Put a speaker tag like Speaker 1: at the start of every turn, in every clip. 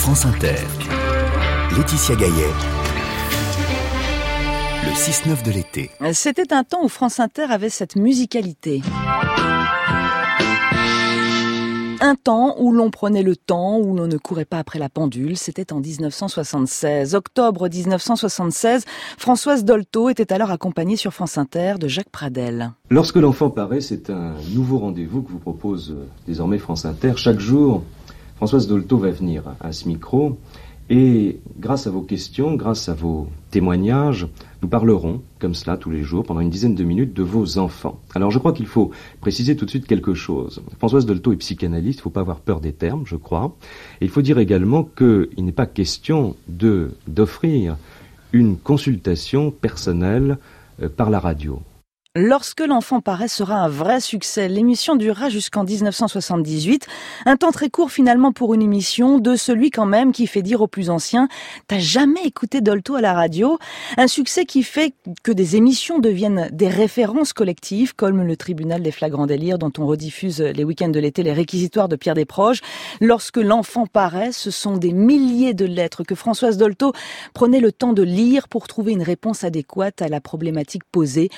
Speaker 1: France Inter. Laetitia Gaillet. Le 6-9 de l'été.
Speaker 2: C'était un temps où France Inter avait cette musicalité. Un temps où l'on prenait le temps, où l'on ne courait pas après la pendule, c'était en 1976. Octobre 1976, Françoise Dolto était alors accompagnée sur France Inter de Jacques Pradel.
Speaker 3: Lorsque l'enfant paraît, c'est un nouveau rendez-vous que vous propose euh, désormais France Inter. Chaque jour, Françoise Dolto va venir à ce micro et grâce à vos questions, grâce à vos témoignages, nous parlerons, comme cela, tous les jours, pendant une dizaine de minutes, de vos enfants. Alors je crois qu'il faut préciser tout de suite quelque chose. Françoise Dolto est psychanalyste, il ne faut pas avoir peur des termes, je crois. Et il faut dire également qu'il n'est pas question d'offrir une consultation personnelle euh, par la radio.
Speaker 2: Lorsque l'enfant paraît sera un vrai succès. L'émission durera jusqu'en 1978. Un temps très court finalement pour une émission de celui quand même qui fait dire aux plus anciens T'as jamais écouté Dolto à la radio? Un succès qui fait que des émissions deviennent des références collectives comme le tribunal des flagrants délires dont on rediffuse les week-ends de l'été les réquisitoires de Pierre Desproges. Lorsque l'enfant paraît, ce sont des milliers de lettres que Françoise Dolto prenait le temps de lire pour trouver une réponse adéquate à la problématique posée.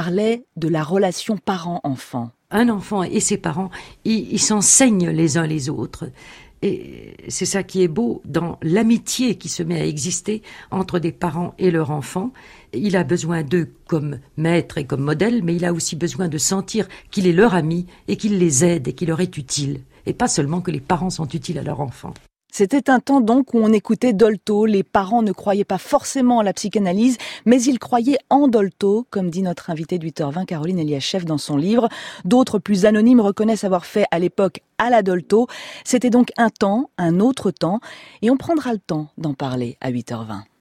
Speaker 2: Parlait de la relation parent-enfant.
Speaker 4: Un enfant et ses parents, ils s'enseignent les uns les autres. Et c'est ça qui est beau dans l'amitié qui se met à exister entre des parents et leur enfant. Il a besoin d'eux comme maître et comme modèle, mais il a aussi besoin de sentir qu'il est leur ami et qu'il les aide et qu'il leur est utile. Et pas seulement que les parents sont utiles à leur enfant.
Speaker 2: C'était un temps donc où on écoutait Dolto. Les parents ne croyaient pas forcément à la psychanalyse, mais ils croyaient en Dolto, comme dit notre invitée de 8h20, Caroline Eliachev, dans son livre. D'autres plus anonymes reconnaissent avoir fait à l'époque à la Dolto. C'était donc un temps, un autre temps, et on prendra le temps d'en parler à 8h20.